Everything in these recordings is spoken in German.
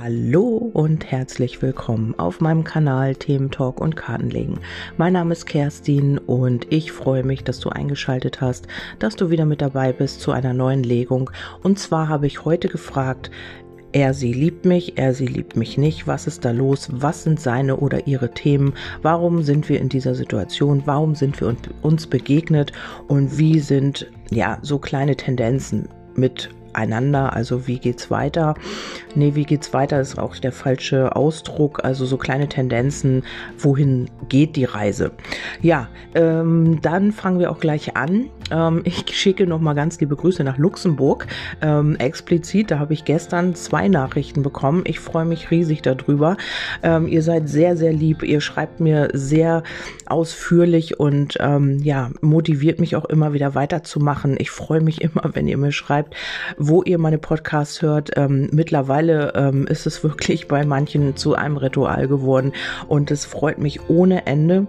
Hallo und herzlich willkommen auf meinem Kanal Themen Talk und Kartenlegen. Mein Name ist Kerstin und ich freue mich, dass du eingeschaltet hast, dass du wieder mit dabei bist zu einer neuen Legung. Und zwar habe ich heute gefragt, er, sie liebt mich, er, sie liebt mich nicht. Was ist da los? Was sind seine oder ihre Themen? Warum sind wir in dieser Situation? Warum sind wir uns begegnet? Und wie sind ja so kleine Tendenzen mit einander. Also wie geht's weiter? Nee, wie geht's weiter ist auch der falsche Ausdruck. Also so kleine Tendenzen, wohin geht die Reise? Ja, ähm, dann fangen wir auch gleich an. Ähm, ich schicke nochmal ganz liebe Grüße nach Luxemburg. Ähm, explizit, da habe ich gestern zwei Nachrichten bekommen. Ich freue mich riesig darüber. Ähm, ihr seid sehr, sehr lieb. Ihr schreibt mir sehr ausführlich und ähm, ja, motiviert mich auch immer wieder weiterzumachen. Ich freue mich immer, wenn ihr mir schreibt, wo ihr meine Podcasts hört. Ähm, mittlerweile ähm, ist es wirklich bei manchen zu einem Ritual geworden und es freut mich ohne Ende.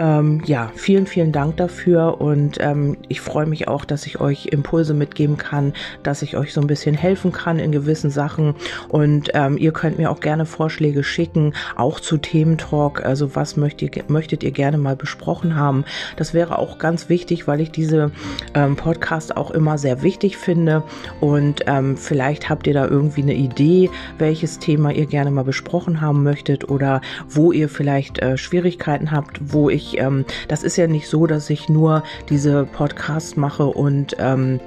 Ähm, ja, vielen, vielen Dank dafür und ähm, ich freue mich auch, dass ich euch Impulse mitgeben kann, dass ich euch so ein bisschen helfen kann in gewissen Sachen und ähm, ihr könnt mir auch gerne Vorschläge schicken, auch zu Thementalk, also was möchtet ihr, möchtet ihr gerne mal besprochen haben. Das wäre auch ganz wichtig, weil ich diese ähm, Podcast auch immer sehr wichtig finde und ähm, vielleicht habt ihr da irgendwie eine Idee, welches Thema ihr gerne mal besprochen haben möchtet oder wo ihr vielleicht äh, Schwierigkeiten habt, wo ich ähm, das ist ja nicht so, dass ich nur diese Podcasts mache und ähm,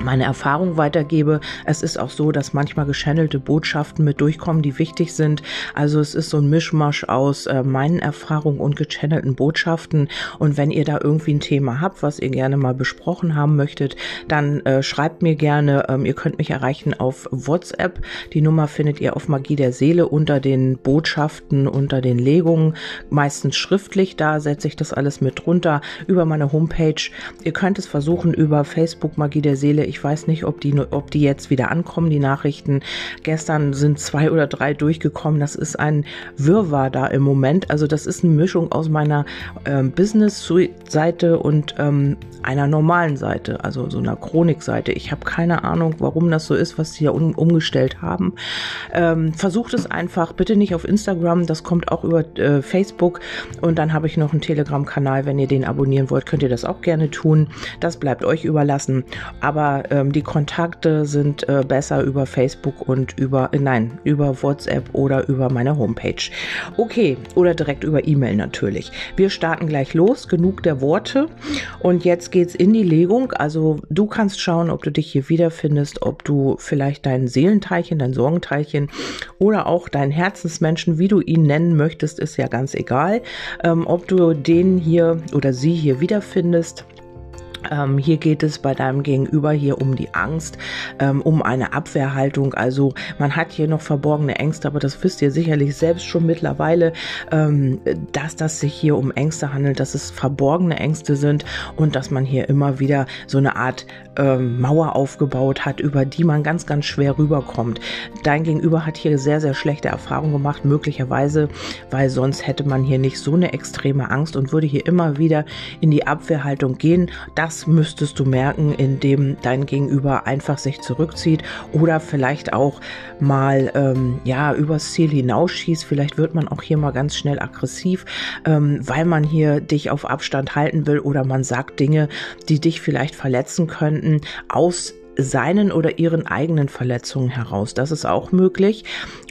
meine Erfahrung weitergebe. Es ist auch so, dass manchmal geschannelte Botschaften mit durchkommen, die wichtig sind. Also es ist so ein Mischmasch aus äh, meinen Erfahrungen und gechannelten Botschaften. Und wenn ihr da irgendwie ein Thema habt, was ihr gerne mal besprochen haben möchtet, dann äh, schreibt mir gerne. Ähm, ihr könnt mich erreichen auf WhatsApp. Die Nummer findet ihr auf Magie der Seele unter den Botschaften, unter den Legungen, meistens schriftlich. Da setze ich das alles mit drunter über meine Homepage. Ihr könnt es versuchen über Facebook Magie der Seele ich weiß nicht, ob die, ob die jetzt wieder ankommen, die Nachrichten. Gestern sind zwei oder drei durchgekommen. Das ist ein Wirrwarr da im Moment. Also das ist eine Mischung aus meiner ähm, Business-Seite und ähm, einer normalen Seite, also so einer Chronik-Seite. Ich habe keine Ahnung, warum das so ist, was sie ja um, umgestellt haben. Ähm, versucht es einfach, bitte nicht auf Instagram, das kommt auch über äh, Facebook und dann habe ich noch einen Telegram-Kanal. Wenn ihr den abonnieren wollt, könnt ihr das auch gerne tun. Das bleibt euch überlassen. Aber ähm, die Kontakte sind äh, besser über Facebook und über, äh, nein, über WhatsApp oder über meine Homepage. Okay, oder direkt über E-Mail natürlich. Wir starten gleich los, genug der Worte. Und jetzt geht's in die Legung. Also du kannst schauen, ob du dich hier wiederfindest, ob du vielleicht dein Seelenteilchen, dein Sorgenteilchen oder auch deinen Herzensmenschen, wie du ihn nennen möchtest, ist ja ganz egal. Ähm, ob du den hier oder sie hier wiederfindest. Ähm, hier geht es bei deinem Gegenüber hier um die Angst, ähm, um eine Abwehrhaltung. Also man hat hier noch verborgene Ängste, aber das wisst ihr sicherlich selbst schon mittlerweile, ähm, dass das sich hier um Ängste handelt, dass es verborgene Ängste sind und dass man hier immer wieder so eine Art ähm, Mauer aufgebaut hat, über die man ganz, ganz schwer rüberkommt. Dein Gegenüber hat hier sehr, sehr schlechte Erfahrungen gemacht, möglicherweise, weil sonst hätte man hier nicht so eine extreme Angst und würde hier immer wieder in die Abwehrhaltung gehen. Das müsstest du merken, indem dein Gegenüber einfach sich zurückzieht oder vielleicht auch mal ähm, ja übers Ziel hinausschießt. Vielleicht wird man auch hier mal ganz schnell aggressiv, ähm, weil man hier dich auf Abstand halten will oder man sagt Dinge, die dich vielleicht verletzen könnten aus seinen oder ihren eigenen Verletzungen heraus. Das ist auch möglich.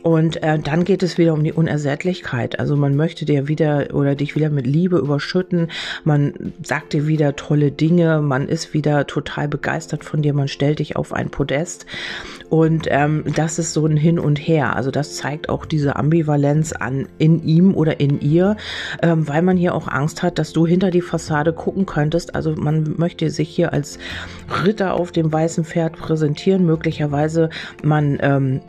Und äh, dann geht es wieder um die Unersättlichkeit. Also man möchte dir wieder oder dich wieder mit Liebe überschütten. Man sagt dir wieder tolle Dinge. Man ist wieder total begeistert von dir. Man stellt dich auf ein Podest. Und ähm, das ist so ein Hin und Her. Also das zeigt auch diese Ambivalenz an in ihm oder in ihr, ähm, weil man hier auch Angst hat, dass du hinter die Fassade gucken könntest. Also man möchte sich hier als Ritter auf dem weißen Pferd präsentieren. Möglicherweise man ähm,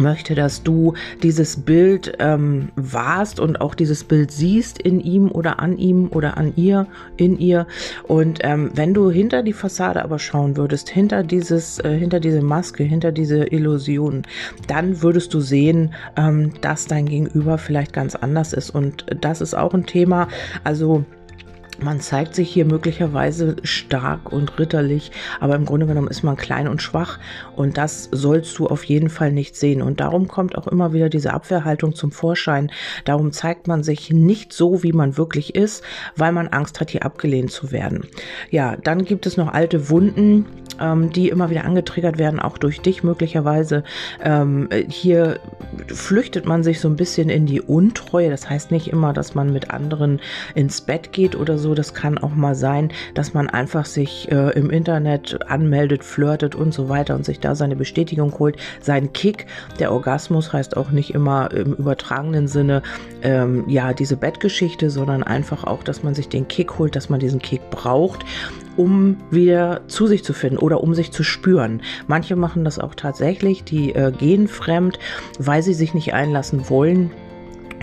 möchte, dass du dieses Bild ähm, wahrst und auch dieses Bild siehst in ihm oder an ihm oder an ihr, in ihr. Und ähm, wenn du hinter die Fassade aber schauen würdest, hinter dieses, äh, hinter diese Maske, hinter diese Illusion, dann würdest du sehen, ähm, dass dein Gegenüber vielleicht ganz anders ist. Und das ist auch ein Thema. Also man zeigt sich hier möglicherweise stark und ritterlich, aber im Grunde genommen ist man klein und schwach und das sollst du auf jeden Fall nicht sehen. Und darum kommt auch immer wieder diese Abwehrhaltung zum Vorschein. Darum zeigt man sich nicht so, wie man wirklich ist, weil man Angst hat, hier abgelehnt zu werden. Ja, dann gibt es noch alte Wunden, ähm, die immer wieder angetriggert werden, auch durch dich möglicherweise. Ähm, hier flüchtet man sich so ein bisschen in die Untreue. Das heißt nicht immer, dass man mit anderen ins Bett geht oder so. Das kann auch mal sein, dass man einfach sich äh, im Internet anmeldet, flirtet und so weiter und sich da seine Bestätigung holt, seinen Kick. Der Orgasmus heißt auch nicht immer im übertragenen Sinne, ähm, ja, diese Bettgeschichte, sondern einfach auch, dass man sich den Kick holt, dass man diesen Kick braucht um wieder zu sich zu finden oder um sich zu spüren. Manche machen das auch tatsächlich, die äh, gehen fremd, weil sie sich nicht einlassen wollen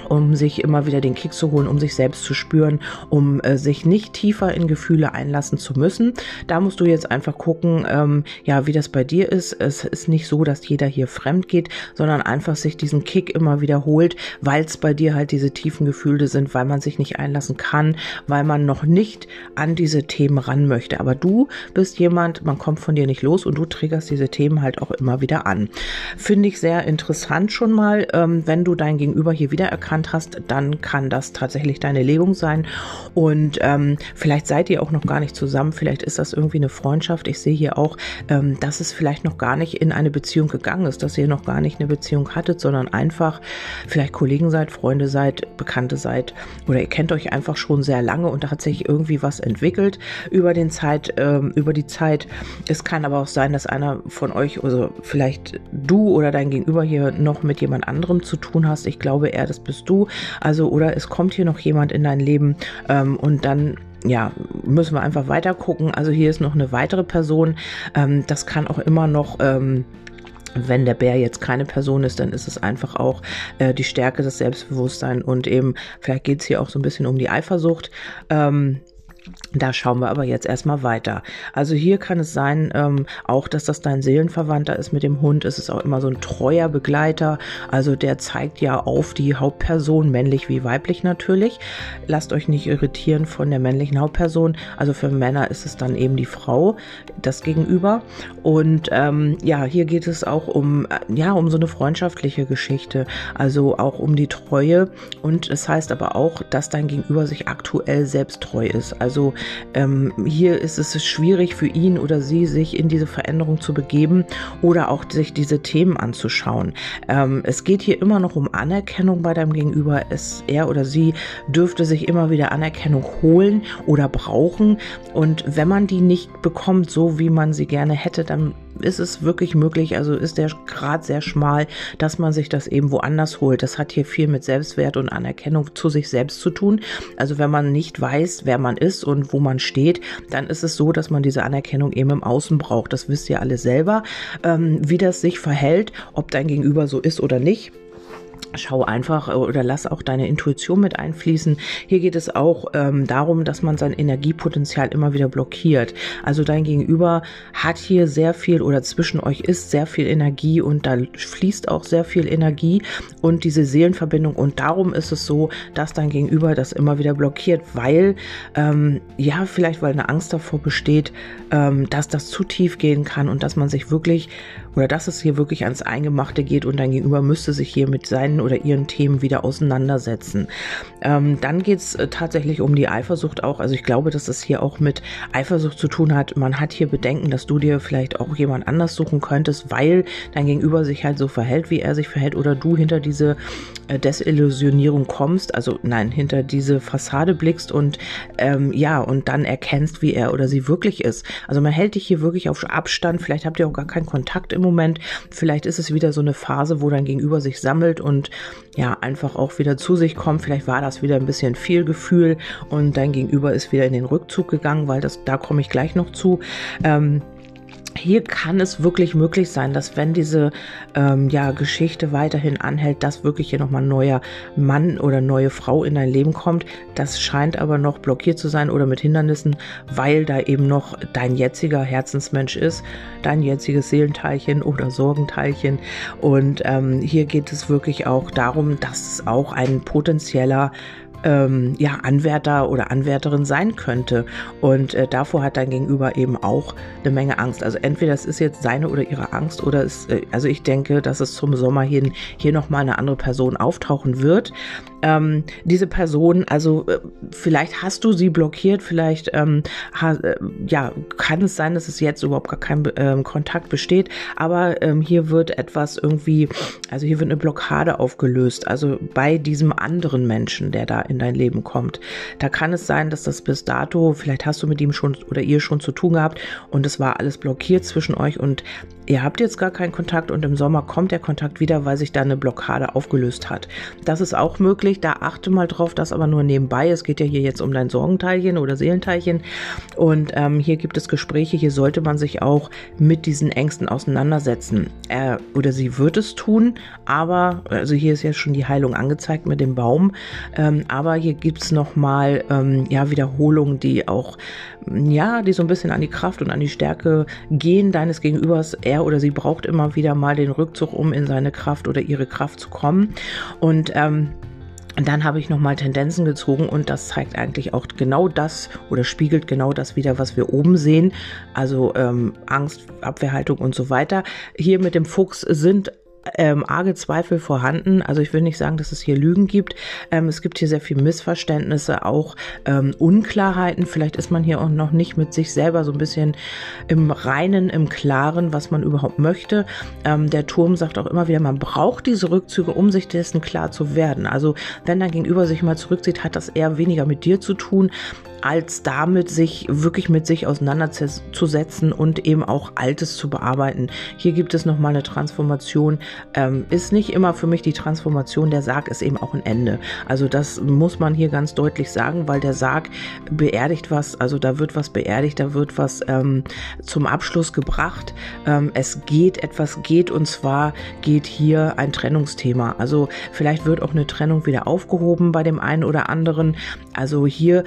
um sich immer wieder den Kick zu holen, um sich selbst zu spüren, um äh, sich nicht tiefer in Gefühle einlassen zu müssen. Da musst du jetzt einfach gucken, ähm, ja, wie das bei dir ist. Es ist nicht so, dass jeder hier fremd geht, sondern einfach sich diesen Kick immer wiederholt, weil es bei dir halt diese tiefen Gefühle sind, weil man sich nicht einlassen kann, weil man noch nicht an diese Themen ran möchte. Aber du bist jemand, man kommt von dir nicht los und du triggerst diese Themen halt auch immer wieder an. Finde ich sehr interessant schon mal, ähm, wenn du dein Gegenüber hier wieder erkannt hast, dann kann das tatsächlich deine Legung sein. Und ähm, vielleicht seid ihr auch noch gar nicht zusammen, vielleicht ist das irgendwie eine Freundschaft. Ich sehe hier auch, ähm, dass es vielleicht noch gar nicht in eine Beziehung gegangen ist, dass ihr noch gar nicht eine Beziehung hattet, sondern einfach vielleicht Kollegen seid, Freunde seid, Bekannte seid oder ihr kennt euch einfach schon sehr lange und da hat sich irgendwie was entwickelt über den Zeit, ähm, über die Zeit. Es kann aber auch sein, dass einer von euch, also vielleicht du oder dein Gegenüber hier noch mit jemand anderem zu tun hast. Ich glaube eher, das bist du. Also, oder es kommt hier noch jemand in dein Leben ähm, und dann ja, müssen wir einfach weiter gucken. Also hier ist noch eine weitere Person. Ähm, das kann auch immer noch. Ähm, wenn der Bär jetzt keine Person ist, dann ist es einfach auch äh, die Stärke, das Selbstbewusstsein und eben, vielleicht geht es hier auch so ein bisschen um die Eifersucht. Ähm, da schauen wir aber jetzt erstmal weiter. Also hier kann es sein, ähm, auch dass das dein Seelenverwandter ist mit dem Hund. Es ist auch immer so ein treuer Begleiter. Also der zeigt ja auf die Hauptperson, männlich wie weiblich natürlich. Lasst euch nicht irritieren von der männlichen Hauptperson. Also für Männer ist es dann eben die Frau, das Gegenüber. Und ähm, ja, hier geht es auch um, äh, ja, um so eine freundschaftliche Geschichte. Also auch um die Treue. Und es heißt aber auch, dass dein Gegenüber sich aktuell selbst treu ist. Also ähm, hier ist es schwierig für ihn oder sie, sich in diese Veränderung zu begeben oder auch sich diese Themen anzuschauen. Ähm, es geht hier immer noch um Anerkennung bei deinem Gegenüber. Es, er oder sie dürfte sich immer wieder Anerkennung holen oder brauchen. Und wenn man die nicht bekommt, so wie man sie gerne hätte, dann ist es wirklich möglich, also ist der Grad sehr schmal, dass man sich das eben woanders holt. Das hat hier viel mit Selbstwert und Anerkennung zu sich selbst zu tun. Also wenn man nicht weiß, wer man ist und wo man steht, dann ist es so, dass man diese Anerkennung eben im Außen braucht. Das wisst ihr alle selber, ähm, wie das sich verhält, ob dein Gegenüber so ist oder nicht Schau einfach äh, oder lass auch deine Intuition mit einfließen. Hier geht es auch ähm, darum, dass man sein Energiepotenzial immer wieder blockiert. Also dein Gegenüber hat hier sehr viel oder zwischen euch ist sehr viel Energie und da fließt auch sehr viel Energie und diese Seelenverbindung. Und darum ist es so, dass dein Gegenüber das immer wieder blockiert, weil, ähm, ja, vielleicht weil eine Angst davor besteht, ähm, dass das zu tief gehen kann und dass man sich wirklich oder dass es hier wirklich ans Eingemachte geht und dein Gegenüber müsste sich hier mit seinen oder ihren Themen wieder auseinandersetzen. Ähm, dann geht es äh, tatsächlich um die Eifersucht auch. Also ich glaube, dass es hier auch mit Eifersucht zu tun hat. Man hat hier Bedenken, dass du dir vielleicht auch jemand anders suchen könntest, weil dein Gegenüber sich halt so verhält, wie er sich verhält, oder du hinter diese äh, Desillusionierung kommst, also nein, hinter diese Fassade blickst und ähm, ja, und dann erkennst, wie er oder sie wirklich ist. Also man hält dich hier wirklich auf Abstand, vielleicht habt ihr auch gar keinen Kontakt im Moment, vielleicht ist es wieder so eine Phase, wo dein Gegenüber sich sammelt und ja, einfach auch wieder zu sich kommt. Vielleicht war das wieder ein bisschen viel Gefühl und dein Gegenüber ist wieder in den Rückzug gegangen, weil das, da komme ich gleich noch zu. Ähm, hier kann es wirklich möglich sein, dass wenn diese ähm, ja, Geschichte weiterhin anhält, dass wirklich hier nochmal ein neuer Mann oder neue Frau in dein Leben kommt. Das scheint aber noch blockiert zu sein oder mit Hindernissen, weil da eben noch dein jetziger Herzensmensch ist, dein jetziges Seelenteilchen oder Sorgenteilchen. Und ähm, hier geht es wirklich auch darum, dass auch ein potenzieller ähm, ja, Anwärter oder Anwärterin sein könnte. Und äh, davor hat dein Gegenüber eben auch eine Menge Angst. Also entweder es ist jetzt seine oder ihre Angst oder es, äh, also ich denke, dass es zum Sommer hin hier nochmal eine andere Person auftauchen wird. Ähm, diese Person, also äh, vielleicht hast du sie blockiert, vielleicht ähm, ha, äh, ja, kann es sein, dass es jetzt überhaupt gar kein ähm, Kontakt besteht, aber ähm, hier wird etwas irgendwie, also hier wird eine Blockade aufgelöst, also bei diesem anderen Menschen, der da in dein Leben kommt. Da kann es sein, dass das bis dato, vielleicht hast du mit ihm schon oder ihr schon zu tun gehabt und es war alles blockiert zwischen euch und ihr habt jetzt gar keinen Kontakt und im Sommer kommt der Kontakt wieder, weil sich da eine Blockade aufgelöst hat. Das ist auch möglich, da achte mal drauf, das aber nur nebenbei. Es geht ja hier jetzt um dein Sorgenteilchen oder Seelenteilchen und ähm, hier gibt es Gespräche, hier sollte man sich auch mit diesen Ängsten auseinandersetzen. Er oder sie wird es tun, aber, also hier ist ja schon die Heilung angezeigt mit dem Baum, ähm, aber hier gibt es nochmal ähm, ja, Wiederholungen, die auch, ja, die so ein bisschen an die Kraft und an die Stärke gehen deines Gegenübers. Er oder sie braucht immer wieder mal den Rückzug, um in seine Kraft oder ihre Kraft zu kommen. Und ähm, und dann habe ich nochmal Tendenzen gezogen und das zeigt eigentlich auch genau das oder spiegelt genau das wieder, was wir oben sehen. Also ähm, Angst, Abwehrhaltung und so weiter. Hier mit dem Fuchs sind ähm, arge Zweifel vorhanden. Also ich will nicht sagen, dass es hier Lügen gibt. Ähm, es gibt hier sehr viel Missverständnisse, auch ähm, Unklarheiten. Vielleicht ist man hier auch noch nicht mit sich selber so ein bisschen im Reinen, im Klaren, was man überhaupt möchte. Ähm, der Turm sagt auch immer wieder, man braucht diese Rückzüge, um sich dessen klar zu werden. Also wenn dein Gegenüber sich mal zurückzieht, hat das eher weniger mit dir zu tun, als damit sich wirklich mit sich auseinanderzusetzen und eben auch Altes zu bearbeiten. Hier gibt es nochmal eine Transformation. Ähm, ist nicht immer für mich die Transformation. Der Sarg ist eben auch ein Ende. Also das muss man hier ganz deutlich sagen, weil der Sarg beerdigt was. Also da wird was beerdigt, da wird was ähm, zum Abschluss gebracht. Ähm, es geht, etwas geht und zwar geht hier ein Trennungsthema. Also vielleicht wird auch eine Trennung wieder aufgehoben bei dem einen oder anderen. Also hier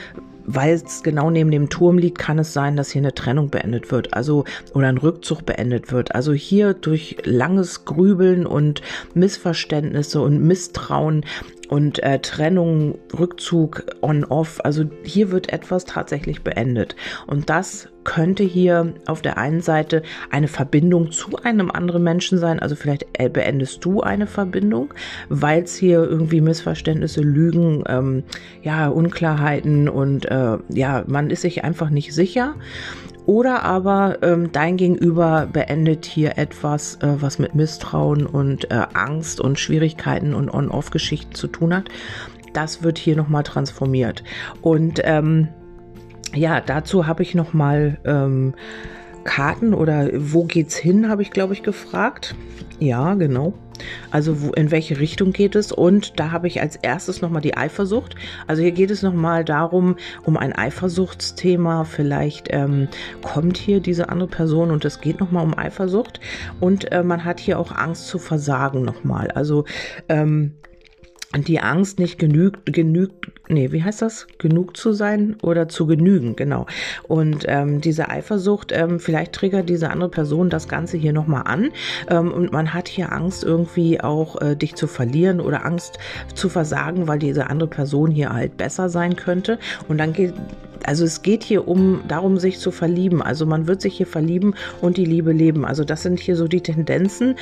weil es genau neben dem Turm liegt, kann es sein, dass hier eine Trennung beendet wird, also oder ein Rückzug beendet wird. Also hier durch langes Grübeln und Missverständnisse und Misstrauen und äh, Trennung, Rückzug, on-off. Also hier wird etwas tatsächlich beendet. Und das könnte hier auf der einen Seite eine Verbindung zu einem anderen Menschen sein. Also vielleicht äh, beendest du eine Verbindung, weil es hier irgendwie Missverständnisse, Lügen, ähm, ja, Unklarheiten und äh, ja, man ist sich einfach nicht sicher. Oder aber ähm, dein Gegenüber beendet hier etwas, äh, was mit Misstrauen und äh, Angst und Schwierigkeiten und On-Off-Geschichten zu tun hat. Das wird hier nochmal transformiert. Und ähm, ja, dazu habe ich nochmal ähm, Karten oder wo geht's hin, habe ich, glaube ich, gefragt. Ja, genau. Also wo, in welche Richtung geht es? Und da habe ich als erstes nochmal die Eifersucht. Also hier geht es nochmal darum, um ein Eifersuchtsthema. Vielleicht ähm, kommt hier diese andere Person und es geht nochmal um Eifersucht. Und äh, man hat hier auch Angst zu versagen nochmal. Also ähm, die Angst nicht genügt, genügt, nee, wie heißt das? Genug zu sein oder zu genügen, genau. Und ähm, diese Eifersucht, ähm, vielleicht triggert diese andere Person das Ganze hier nochmal an ähm, und man hat hier Angst irgendwie auch äh, dich zu verlieren oder Angst zu versagen, weil diese andere Person hier halt besser sein könnte. Und dann geht also es geht hier um darum, sich zu verlieben. Also man wird sich hier verlieben und die Liebe leben. Also das sind hier so die Tendenzen,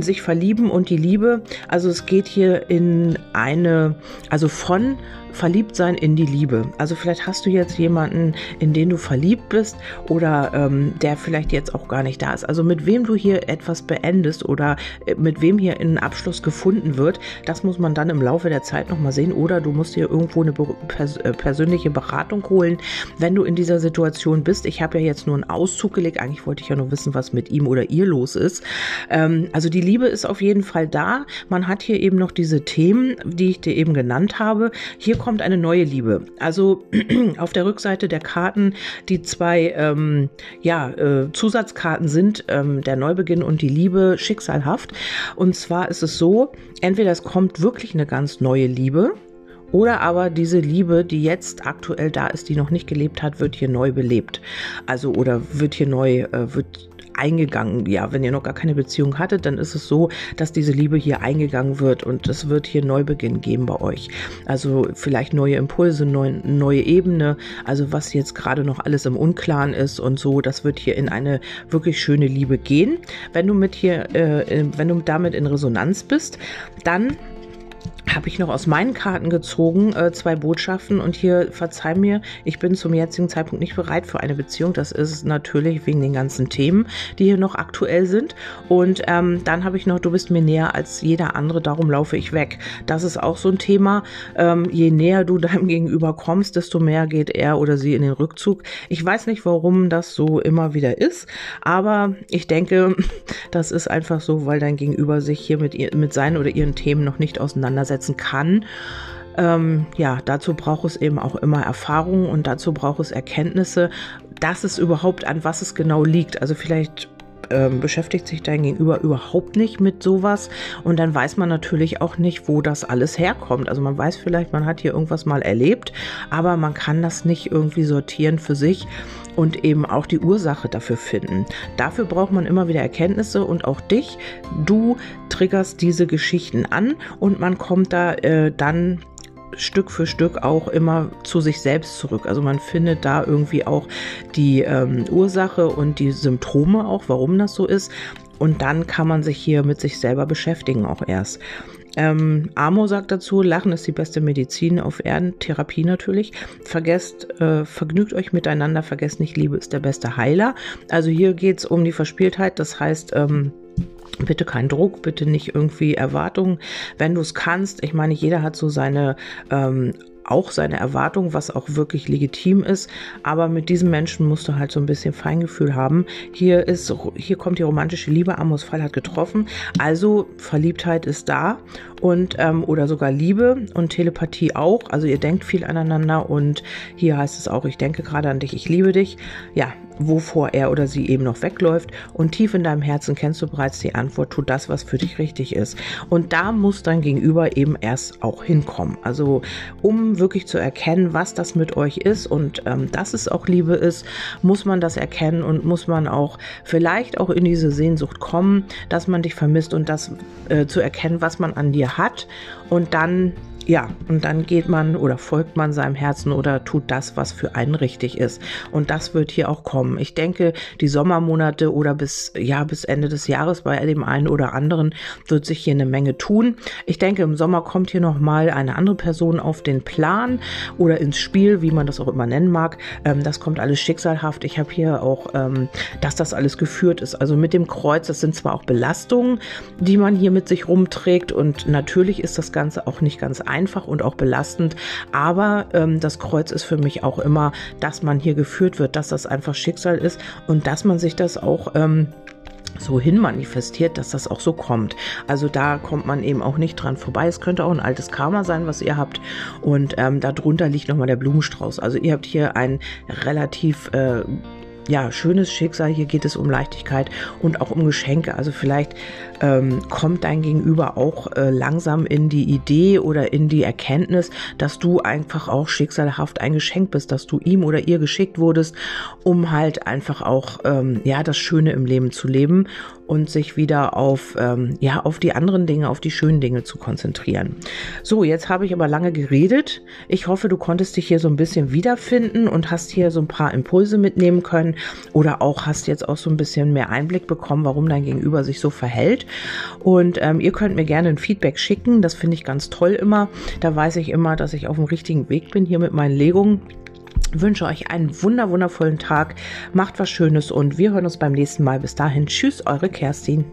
sich verlieben und die Liebe. Also es geht hier in eine, also von verliebt sein in die Liebe. Also vielleicht hast du jetzt jemanden, in den du verliebt bist oder ähm, der vielleicht jetzt auch gar nicht da ist. Also mit wem du hier etwas beendest oder äh, mit wem hier ein Abschluss gefunden wird, das muss man dann im Laufe der Zeit nochmal sehen. Oder du musst dir irgendwo eine pers äh, persönliche Beratung holen, wenn du in dieser Situation bist. Ich habe ja jetzt nur einen Auszug gelegt. Eigentlich wollte ich ja nur wissen, was mit ihm oder ihr los ist. Ähm, also die Liebe ist auf jeden Fall da. Man hat hier eben noch diese Themen, die ich dir eben genannt habe. Hier kommt eine neue Liebe. Also auf der Rückseite der Karten die zwei ähm, ja, äh, Zusatzkarten sind ähm, der Neubeginn und die Liebe schicksalhaft. Und zwar ist es so, entweder es kommt wirklich eine ganz neue Liebe. Oder aber diese Liebe, die jetzt aktuell da ist, die noch nicht gelebt hat, wird hier neu belebt. Also oder wird hier neu, äh, wird eingegangen. Ja, wenn ihr noch gar keine Beziehung hattet, dann ist es so, dass diese Liebe hier eingegangen wird und es wird hier Neubeginn geben bei euch. Also vielleicht neue Impulse, neu, neue Ebene, also was jetzt gerade noch alles im Unklaren ist und so, das wird hier in eine wirklich schöne Liebe gehen. Wenn du mit hier, äh, wenn du damit in Resonanz bist, dann habe ich noch aus meinen Karten gezogen, äh, zwei Botschaften und hier verzeih mir, ich bin zum jetzigen Zeitpunkt nicht bereit für eine Beziehung. Das ist natürlich wegen den ganzen Themen, die hier noch aktuell sind. Und ähm, dann habe ich noch, du bist mir näher als jeder andere, darum laufe ich weg. Das ist auch so ein Thema. Ähm, je näher du deinem Gegenüber kommst, desto mehr geht er oder sie in den Rückzug. Ich weiß nicht, warum das so immer wieder ist, aber ich denke, das ist einfach so, weil dein Gegenüber sich hier mit, ihr, mit seinen oder ihren Themen noch nicht auseinandersetzt umsetzen kann. Ähm, ja, dazu braucht es eben auch immer Erfahrung und dazu braucht es Erkenntnisse, dass es überhaupt an was es genau liegt. Also vielleicht ähm, beschäftigt sich dein Gegenüber überhaupt nicht mit sowas und dann weiß man natürlich auch nicht, wo das alles herkommt. Also man weiß vielleicht, man hat hier irgendwas mal erlebt, aber man kann das nicht irgendwie sortieren für sich und eben auch die Ursache dafür finden. Dafür braucht man immer wieder Erkenntnisse und auch dich. Du triggerst diese Geschichten an und man kommt da äh, dann Stück für Stück auch immer zu sich selbst zurück. Also man findet da irgendwie auch die ähm, Ursache und die Symptome auch, warum das so ist. Und dann kann man sich hier mit sich selber beschäftigen auch erst. Ähm, Amo sagt dazu, Lachen ist die beste Medizin auf Erden, Therapie natürlich. Vergesst, äh, vergnügt euch miteinander, vergesst nicht, Liebe ist der beste Heiler. Also hier geht es um die Verspieltheit, das heißt, ähm, Bitte kein Druck, bitte nicht irgendwie Erwartungen. Wenn du es kannst, ich meine, jeder hat so seine ähm, auch seine Erwartung, was auch wirklich legitim ist. Aber mit diesem Menschen musst du halt so ein bisschen Feingefühl haben. Hier ist, hier kommt die romantische Liebe. Amos Fall hat getroffen. Also Verliebtheit ist da und ähm, oder sogar Liebe und Telepathie auch. Also ihr denkt viel aneinander und hier heißt es auch, ich denke gerade an dich, ich liebe dich. Ja, wovor er oder sie eben noch wegläuft. Und tief in deinem Herzen kennst du bereits die Antwort, tu das, was für dich richtig ist. Und da muss dein Gegenüber eben erst auch hinkommen. Also um wirklich zu erkennen, was das mit euch ist und ähm, dass es auch Liebe ist, muss man das erkennen und muss man auch vielleicht auch in diese Sehnsucht kommen, dass man dich vermisst und das äh, zu erkennen, was man an dir hat. Und dann ja, und dann geht man oder folgt man seinem Herzen oder tut das, was für einen richtig ist. Und das wird hier auch kommen. Ich denke, die Sommermonate oder bis, ja, bis Ende des Jahres bei dem einen oder anderen wird sich hier eine Menge tun. Ich denke, im Sommer kommt hier nochmal eine andere Person auf den Plan oder ins Spiel, wie man das auch immer nennen mag. Ähm, das kommt alles schicksalhaft. Ich habe hier auch, ähm, dass das alles geführt ist. Also mit dem Kreuz, das sind zwar auch Belastungen, die man hier mit sich rumträgt und natürlich ist das Ganze auch nicht ganz einfach und auch belastend. Aber ähm, das Kreuz ist für mich auch immer, dass man hier geführt wird, dass das einfach Schicksal ist und dass man sich das auch ähm, so hin manifestiert, dass das auch so kommt. Also da kommt man eben auch nicht dran vorbei. Es könnte auch ein altes Karma sein, was ihr habt. Und ähm, darunter liegt nochmal der Blumenstrauß. Also ihr habt hier ein relativ äh, ja, schönes Schicksal. Hier geht es um Leichtigkeit und auch um Geschenke. Also vielleicht ähm, kommt dein Gegenüber auch äh, langsam in die Idee oder in die Erkenntnis, dass du einfach auch schicksalhaft ein Geschenk bist, dass du ihm oder ihr geschickt wurdest, um halt einfach auch ähm, ja das Schöne im Leben zu leben und sich wieder auf ähm, ja auf die anderen Dinge, auf die schönen Dinge zu konzentrieren. So, jetzt habe ich aber lange geredet. Ich hoffe, du konntest dich hier so ein bisschen wiederfinden und hast hier so ein paar Impulse mitnehmen können oder auch hast jetzt auch so ein bisschen mehr Einblick bekommen, warum dein Gegenüber sich so verhält. Und ähm, ihr könnt mir gerne ein Feedback schicken. Das finde ich ganz toll immer. Da weiß ich immer, dass ich auf dem richtigen Weg bin hier mit meinen Legungen wünsche euch einen wunder wundervollen Tag. Macht was Schönes und wir hören uns beim nächsten Mal. Bis dahin, tschüss, eure Kerstin.